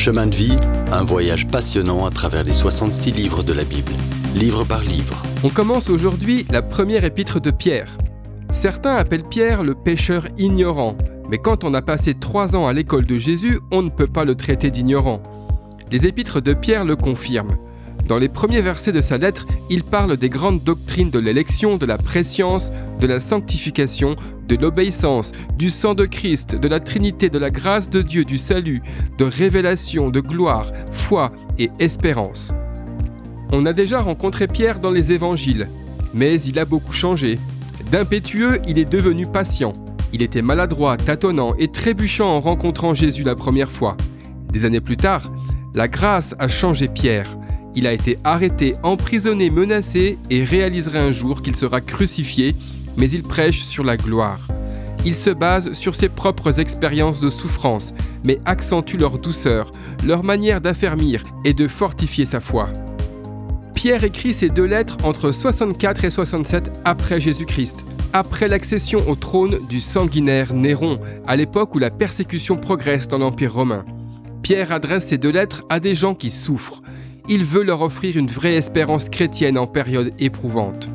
Chemin de vie, un voyage passionnant à travers les 66 livres de la Bible, livre par livre. On commence aujourd'hui la première épître de Pierre. Certains appellent Pierre le pécheur ignorant, mais quand on a passé trois ans à l'école de Jésus, on ne peut pas le traiter d'ignorant. Les épîtres de Pierre le confirment. Dans les premiers versets de sa lettre, il parle des grandes doctrines de l'élection, de la préscience, de la sanctification, de l'obéissance, du sang de Christ, de la Trinité, de la grâce de Dieu, du salut, de révélation, de gloire, foi et espérance. On a déjà rencontré Pierre dans les évangiles, mais il a beaucoup changé. D'impétueux, il est devenu patient. Il était maladroit, tâtonnant et trébuchant en rencontrant Jésus la première fois. Des années plus tard, la grâce a changé Pierre. Il a été arrêté, emprisonné, menacé et réalisera un jour qu'il sera crucifié, mais il prêche sur la gloire. Il se base sur ses propres expériences de souffrance, mais accentue leur douceur, leur manière d'affermir et de fortifier sa foi. Pierre écrit ces deux lettres entre 64 et 67 après Jésus-Christ, après l'accession au trône du sanguinaire Néron, à l'époque où la persécution progresse dans l'Empire romain. Pierre adresse ces deux lettres à des gens qui souffrent, il veut leur offrir une vraie espérance chrétienne en période éprouvante.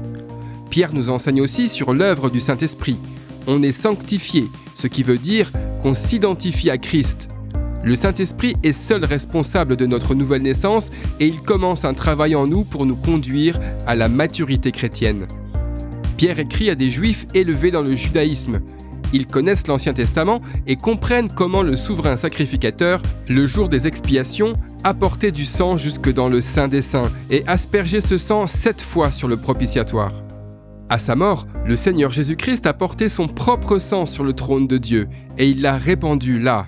Pierre nous enseigne aussi sur l'œuvre du Saint-Esprit. On est sanctifié, ce qui veut dire qu'on s'identifie à Christ. Le Saint-Esprit est seul responsable de notre nouvelle naissance et il commence un travail en nous pour nous conduire à la maturité chrétienne. Pierre écrit à des juifs élevés dans le judaïsme. Ils connaissent l'Ancien Testament et comprennent comment le souverain sacrificateur, le jour des expiations, apportait du sang jusque dans le Saint des Saints et aspergeait ce sang sept fois sur le propitiatoire. À sa mort, le Seigneur Jésus-Christ a porté son propre sang sur le trône de Dieu et il l'a répandu là.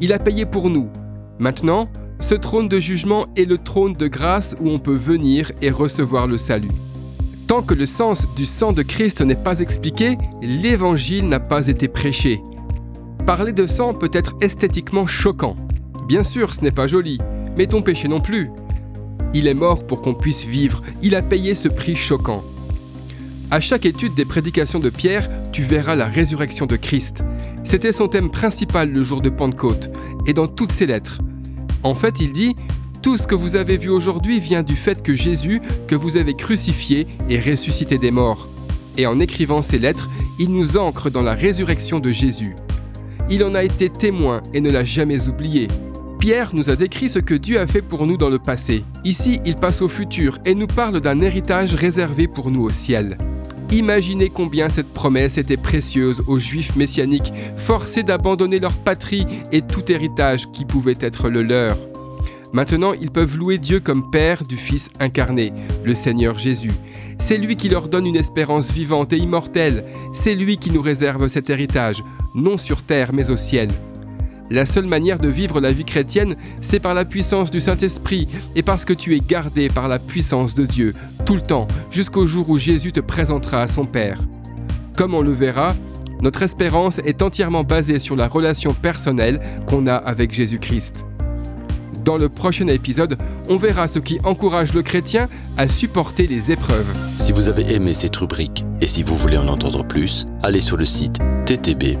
Il a payé pour nous. Maintenant, ce trône de jugement est le trône de grâce où on peut venir et recevoir le salut. Tant que le sens du sang de Christ n'est pas expliqué, l'évangile n'a pas été prêché. Parler de sang peut être esthétiquement choquant. Bien sûr, ce n'est pas joli, mais ton péché non plus. Il est mort pour qu'on puisse vivre, il a payé ce prix choquant. À chaque étude des prédications de Pierre, tu verras la résurrection de Christ. C'était son thème principal le jour de Pentecôte, et dans toutes ses lettres. En fait, il dit tout ce que vous avez vu aujourd'hui vient du fait que Jésus, que vous avez crucifié, est ressuscité des morts. Et en écrivant ces lettres, il nous ancre dans la résurrection de Jésus. Il en a été témoin et ne l'a jamais oublié. Pierre nous a décrit ce que Dieu a fait pour nous dans le passé. Ici, il passe au futur et nous parle d'un héritage réservé pour nous au ciel. Imaginez combien cette promesse était précieuse aux Juifs messianiques, forcés d'abandonner leur patrie et tout héritage qui pouvait être le leur. Maintenant, ils peuvent louer Dieu comme Père du Fils incarné, le Seigneur Jésus. C'est lui qui leur donne une espérance vivante et immortelle. C'est lui qui nous réserve cet héritage, non sur terre mais au ciel. La seule manière de vivre la vie chrétienne, c'est par la puissance du Saint-Esprit et parce que tu es gardé par la puissance de Dieu, tout le temps, jusqu'au jour où Jésus te présentera à son Père. Comme on le verra, notre espérance est entièrement basée sur la relation personnelle qu'on a avec Jésus-Christ. Dans le prochain épisode, on verra ce qui encourage le chrétien à supporter les épreuves. Si vous avez aimé cette rubrique et si vous voulez en entendre plus, allez sur le site ttb.twr.org